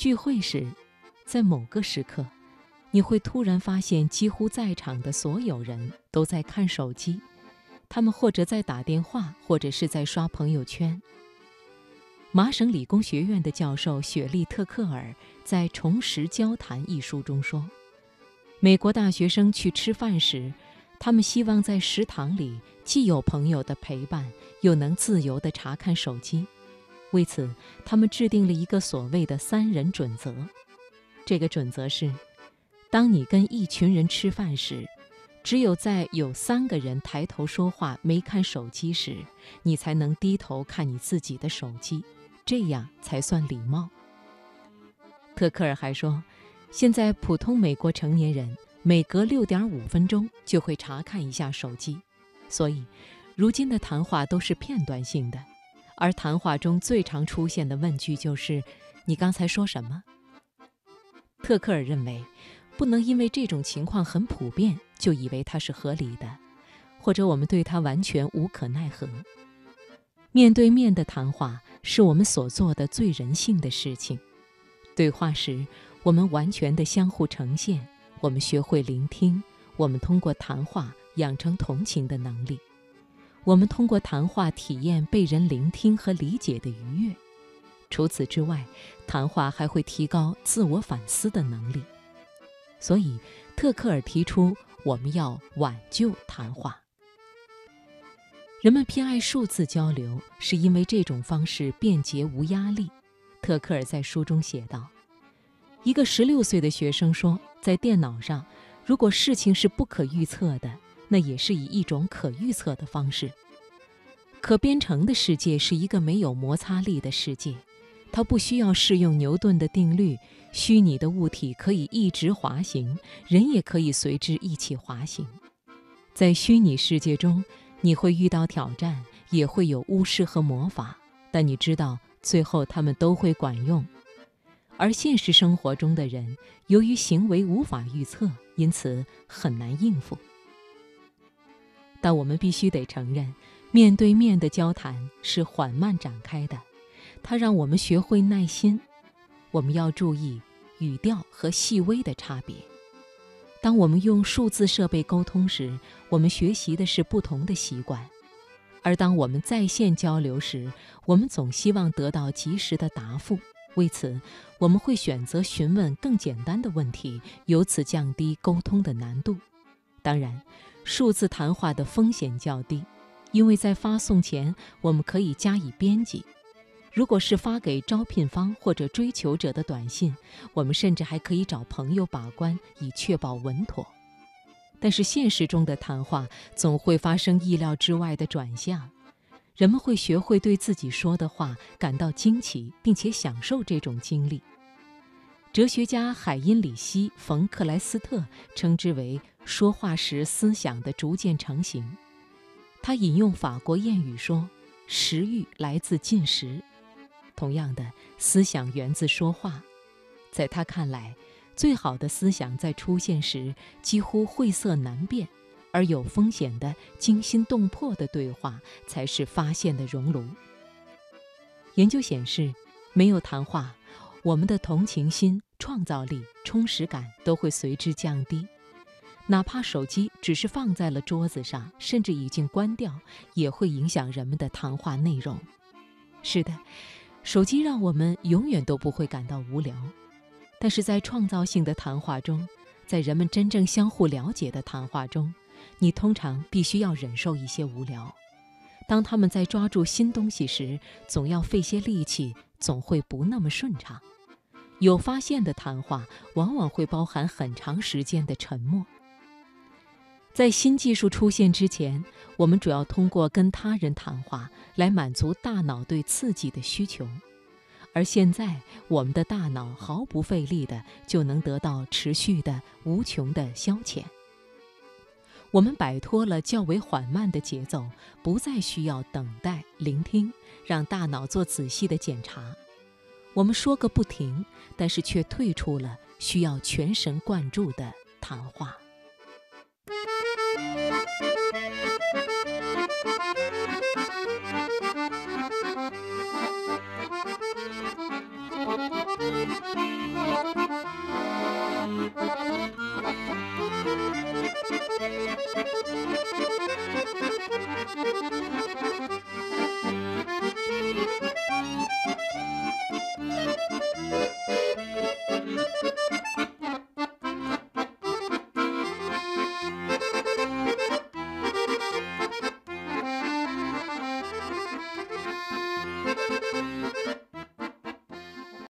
聚会时，在某个时刻，你会突然发现，几乎在场的所有人都在看手机，他们或者在打电话，或者是在刷朋友圈。麻省理工学院的教授雪莉·特克尔在《重拾交谈》一书中说，美国大学生去吃饭时，他们希望在食堂里既有朋友的陪伴，又能自由地查看手机。为此，他们制定了一个所谓的“三人准则”。这个准则是：当你跟一群人吃饭时，只有在有三个人抬头说话没看手机时，你才能低头看你自己的手机，这样才算礼貌。特克尔还说，现在普通美国成年人每隔六点五分钟就会查看一下手机，所以，如今的谈话都是片段性的。而谈话中最常出现的问句就是：“你刚才说什么？”特克尔认为，不能因为这种情况很普遍就以为它是合理的，或者我们对它完全无可奈何。面对面的谈话是我们所做的最人性的事情。对话时，我们完全的相互呈现，我们学会聆听，我们通过谈话养成同情的能力。我们通过谈话体验被人聆听和理解的愉悦。除此之外，谈话还会提高自我反思的能力。所以，特克尔提出我们要挽救谈话。人们偏爱数字交流，是因为这种方式便捷无压力。特克尔在书中写道：“一个十六岁的学生说，在电脑上，如果事情是不可预测的。”那也是以一种可预测的方式。可编程的世界是一个没有摩擦力的世界，它不需要适用牛顿的定律。虚拟的物体可以一直滑行，人也可以随之一起滑行。在虚拟世界中，你会遇到挑战，也会有巫师和魔法，但你知道最后他们都会管用。而现实生活中的人，由于行为无法预测，因此很难应付。但我们必须得承认，面对面的交谈是缓慢展开的，它让我们学会耐心。我们要注意语调和细微的差别。当我们用数字设备沟通时，我们学习的是不同的习惯；而当我们在线交流时，我们总希望得到及时的答复。为此，我们会选择询问更简单的问题，由此降低沟通的难度。当然。数字谈话的风险较低，因为在发送前我们可以加以编辑。如果是发给招聘方或者追求者的短信，我们甚至还可以找朋友把关，以确保稳妥。但是现实中的谈话总会发生意料之外的转向，人们会学会对自己说的话感到惊奇，并且享受这种经历。哲学家海因里希·冯·克莱斯特称之为。说话时思想的逐渐成型。他引用法国谚语说：“食欲来自进食。”同样的，思想源自说话。在他看来，最好的思想在出现时几乎晦涩难辨，而有风险的、惊心动魄的对话才是发现的熔炉。研究显示，没有谈话，我们的同情心、创造力、充实感都会随之降低。哪怕手机只是放在了桌子上，甚至已经关掉，也会影响人们的谈话内容。是的，手机让我们永远都不会感到无聊，但是在创造性的谈话中，在人们真正相互了解的谈话中，你通常必须要忍受一些无聊。当他们在抓住新东西时，总要费些力气，总会不那么顺畅。有发现的谈话往往会包含很长时间的沉默。在新技术出现之前，我们主要通过跟他人谈话来满足大脑对刺激的需求，而现在我们的大脑毫不费力的就能得到持续的、无穷的消遣。我们摆脱了较为缓慢的节奏，不再需要等待、聆听，让大脑做仔细的检查。我们说个不停，但是却退出了需要全神贯注的谈话。